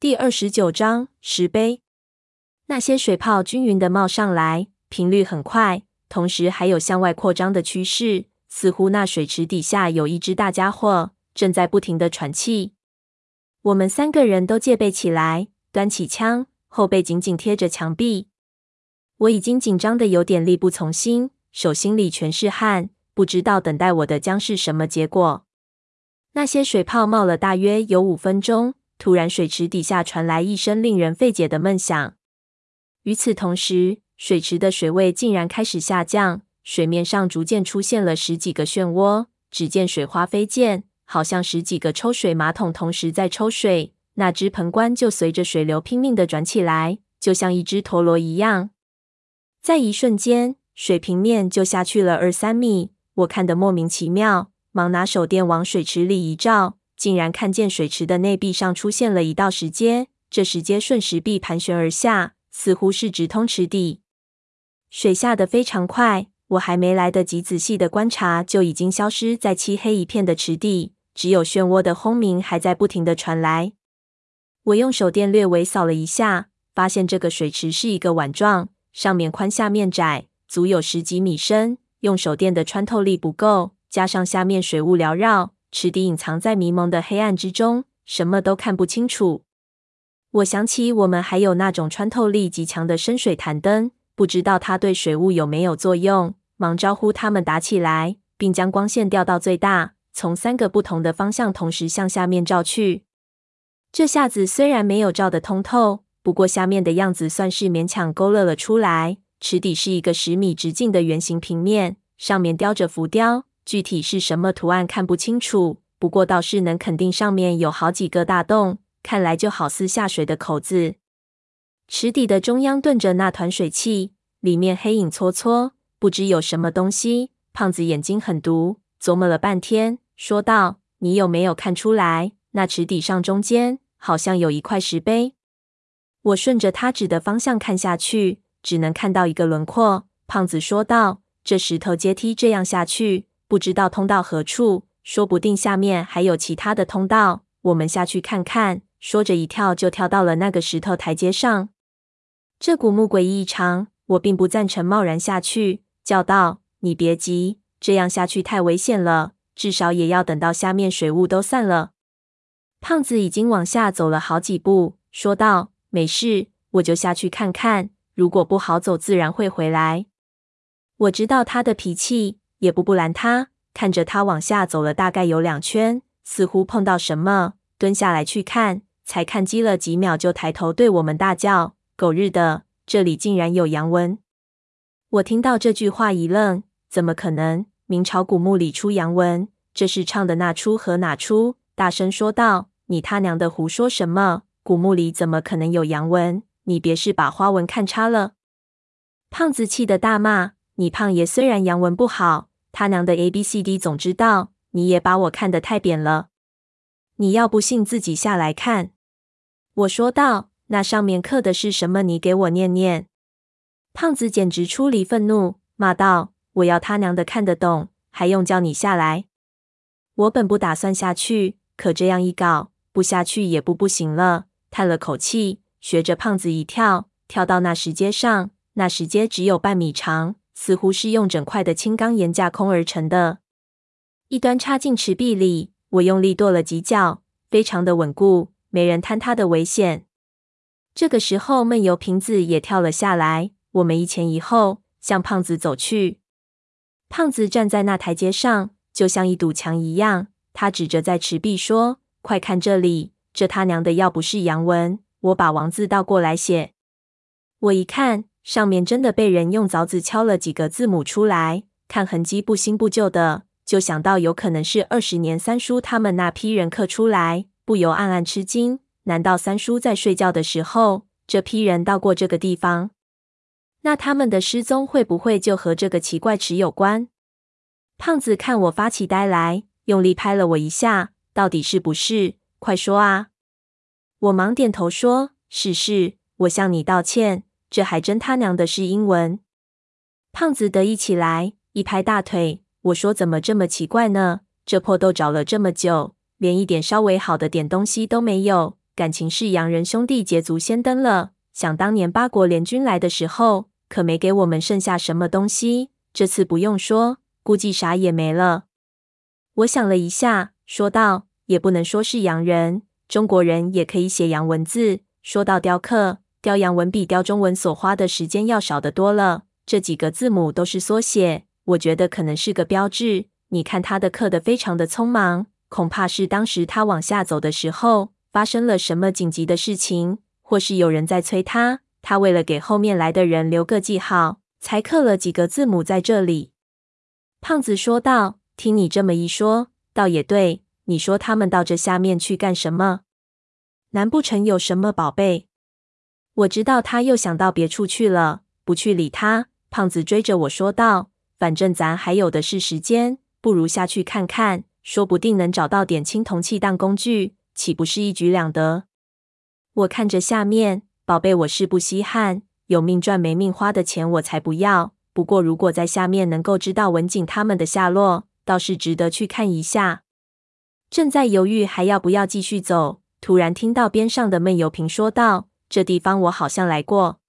第二十九章石碑。那些水泡均匀地冒上来，频率很快，同时还有向外扩张的趋势，似乎那水池底下有一只大家伙正在不停地喘气。我们三个人都戒备起来，端起枪，后背紧紧贴着墙壁。我已经紧张的有点力不从心，手心里全是汗，不知道等待我的将是什么结果。那些水泡冒了大约有五分钟。突然，水池底下传来一声令人费解的闷响。与此同时，水池的水位竟然开始下降，水面上逐渐出现了十几个漩涡。只见水花飞溅，好像十几个抽水马桶同时在抽水。那只盆棺就随着水流拼命的转起来，就像一只陀螺一样。在一瞬间，水平面就下去了二三米。我看得莫名其妙，忙拿手电往水池里一照。竟然看见水池的内壁上出现了一道石阶，这石阶顺石壁盘旋而下，似乎是直通池底。水下得非常快，我还没来得及仔细的观察，就已经消失在漆黑一片的池底，只有漩涡的轰鸣还在不停的传来。我用手电略微扫了一下，发现这个水池是一个碗状，上面宽下面窄，足有十几米深。用手电的穿透力不够，加上下面水雾缭绕。池底隐藏在迷蒙的黑暗之中，什么都看不清楚。我想起我们还有那种穿透力极强的深水潭灯，不知道它对水雾有没有作用。忙招呼他们打起来，并将光线调到最大，从三个不同的方向同时向下面照去。这下子虽然没有照得通透，不过下面的样子算是勉强勾勒了出来。池底是一个十米直径的圆形平面，上面雕着浮雕。具体是什么图案看不清楚，不过倒是能肯定上面有好几个大洞，看来就好似下水的口子。池底的中央顿着那团水汽，里面黑影搓搓，不知有什么东西。胖子眼睛很毒，琢磨了半天，说道：“你有没有看出来？那池底上中间好像有一块石碑。”我顺着他指的方向看下去，只能看到一个轮廓。胖子说道：“这石头阶梯这样下去。”不知道通到何处，说不定下面还有其他的通道。我们下去看看。说着，一跳就跳到了那个石头台阶上。这古墓诡异异常，我并不赞成贸然下去，叫道：“你别急，这样下去太危险了，至少也要等到下面水雾都散了。”胖子已经往下走了好几步，说道：“没事，我就下去看看。如果不好走，自然会回来。”我知道他的脾气。也不不拦他，看着他往下走了大概有两圈，似乎碰到什么，蹲下来去看，才看机了几秒，就抬头对我们大叫：“狗日的，这里竟然有阳文！”我听到这句话一愣，怎么可能？明朝古墓里出阳文，这是唱的那出和哪出？大声说道：“你他娘的胡说什么？古墓里怎么可能有阳文？你别是把花纹看差了？”胖子气得大骂：“你胖爷虽然阳文不好。”他娘的 A B C D 总知道，你也把我看得太扁了。你要不信，自己下来看。我说道：“那上面刻的是什么？你给我念念。”胖子简直出离愤怒，骂道：“我要他娘的看得懂，还用叫你下来？”我本不打算下去，可这样一搞，不下去也不不行了。叹了口气，学着胖子一跳，跳到那石阶上。那石阶只有半米长。似乎是用整块的青钢岩架空而成的，一端插进池壁里。我用力跺了几脚，非常的稳固，没人坍塌的危险。这个时候，闷油瓶子也跳了下来。我们一前一后向胖子走去。胖子站在那台阶上，就像一堵墙一样。他指着在池壁说：“快看这里，这他娘的要不是阳文，我把王字倒过来写。”我一看。上面真的被人用凿子敲了几个字母出来，看痕迹不新不旧的，就想到有可能是二十年三叔他们那批人刻出来，不由暗暗吃惊。难道三叔在睡觉的时候，这批人到过这个地方？那他们的失踪会不会就和这个奇怪池有关？胖子看我发起呆来，用力拍了我一下，到底是不是？快说啊！我忙点头说：是是，我向你道歉。这还真他娘的是英文！胖子得意起来，一拍大腿。我说：“怎么这么奇怪呢？这破豆找了这么久，连一点稍微好的点东西都没有，感情是洋人兄弟捷足先登了。想当年八国联军来的时候，可没给我们剩下什么东西。这次不用说，估计啥也没了。我想了一下，说道：“也不能说是洋人，中国人也可以写洋文字。说到雕刻，雕洋文比雕中文所花的时间要少得多了。这几个字母都是缩写，我觉得可能是个标志。你看他的刻得非常的匆忙，恐怕是当时他往下走的时候发生了什么紧急的事情。”或是有人在催他，他为了给后面来的人留个记号，才刻了几个字母在这里。胖子说道：“听你这么一说，倒也对。你说他们到这下面去干什么？难不成有什么宝贝？”我知道他又想到别处去了，不去理他。胖子追着我说道：“反正咱还有的是时间，不如下去看看，说不定能找到点青铜器当工具，岂不是一举两得？”我看着下面，宝贝，我是不稀罕，有命赚没命花的钱我才不要。不过，如果在下面能够知道文景他们的下落，倒是值得去看一下。正在犹豫还要不要继续走，突然听到边上的闷油瓶说道：“这地方我好像来过。”